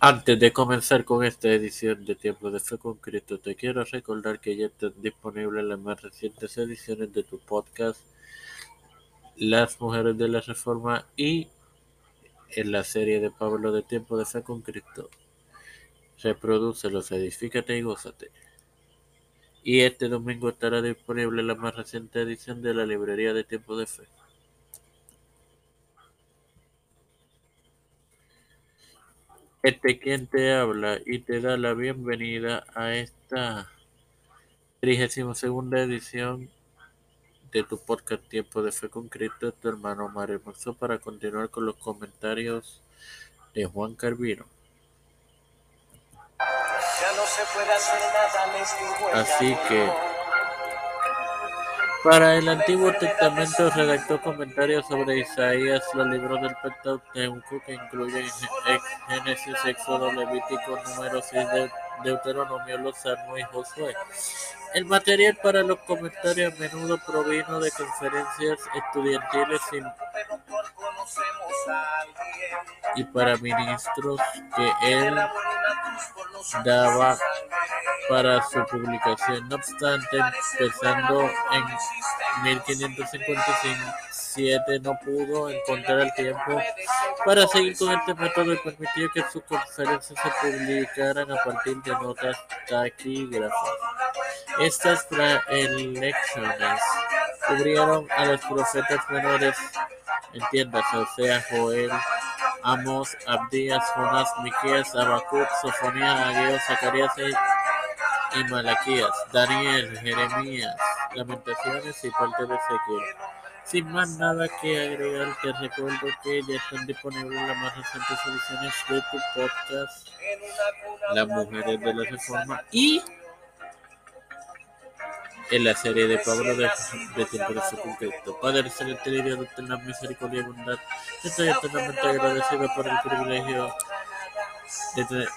Antes de comenzar con esta edición de Tiempo de Fe con Cristo, te quiero recordar que ya están disponibles las más recientes ediciones de tu podcast, Las Mujeres de la Reforma y en la serie de Pablo de Tiempo de Fe con Cristo. Reprodúcelos, edifícate y gózate. Y este domingo estará disponible la más reciente edición de la librería de Tiempo de Fe. Este quien te habla y te da la bienvenida a esta 32 segunda edición de tu podcast Tiempo de Fe con Cristo, tu hermano Mario para continuar con los comentarios de Juan Carvino. Así que para el Antiguo Testamento redactó comentarios sobre Isaías, los libros del Pentateuco que incluyen Génesis, Éxodo, Levítico, Números y Deuteronomio, los Salmos y Josué. El material para los comentarios a menudo provino de conferencias estudiantiles y para ministros que él daba para su publicación. No obstante, empezando en 1557 no pudo encontrar el tiempo para seguir con este método y permitió que sus conferencias se publicaran a partir de notas taquígrafas. Estas elecciones cubrieron a los profetas menores, entiéndase, o sea, Joel, Amos, Abdías, Jonás, Miqueas, Habacuc, Sofonía, Ageo, Zacarías y Malaquías, Daniel, Jeremías, Lamentaciones y parte de Ezequiel. Sin más nada que agregar, te recuerdo que ya están disponibles las más recientes ediciones de tu podcast, Las Mujeres de la Reforma y en la serie de Pablo de, de su concreto. Padre celeste y Dios de la misericordia y bondad, estoy eternamente agradecido por el privilegio de,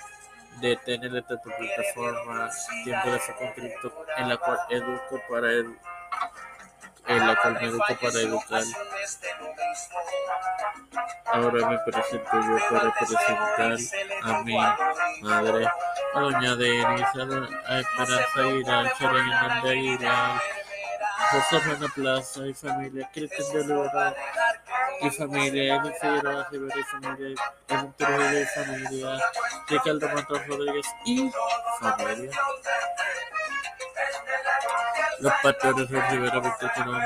de tener esta plataforma, tiempo de su concreto, en la cual educo para el en la cual me educo para educar. Ahora me presento yo para presentar a mi madre, a doña Denis, a, Esperanza Aguilar, Sharon Hernández Aguilar, José Rana Plaza y familia, Cristian de Lora y familia, Edwin Figueroa Rivera y familia, Edwin Trujillo y familia, Ricardo Matos Rodríguez y familia. Los pastores de Rivera Colón,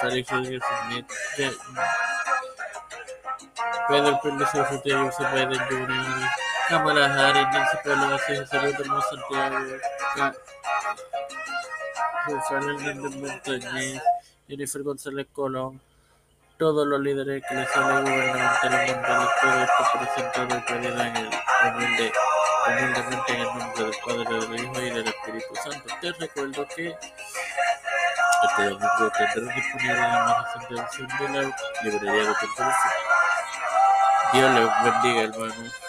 Félix Rodríguez Pedro Pérez Urrutia, José Biden Jr., Kamala Harris, Nancy Pelosi, José Luis del Santiago, Rafael Hernández Montañez, Jennifer González Colón, todos los líderes eclesiales gubernamentales mundiales, todo esto presentado y pedido en el humilde, humildemente en el nombre del Padre, del Hijo y del Espíritu Santo. Te recuerdo que este domingo tendrán disponible la más reciente edición de la librería de Dios les bendiga, hermanos.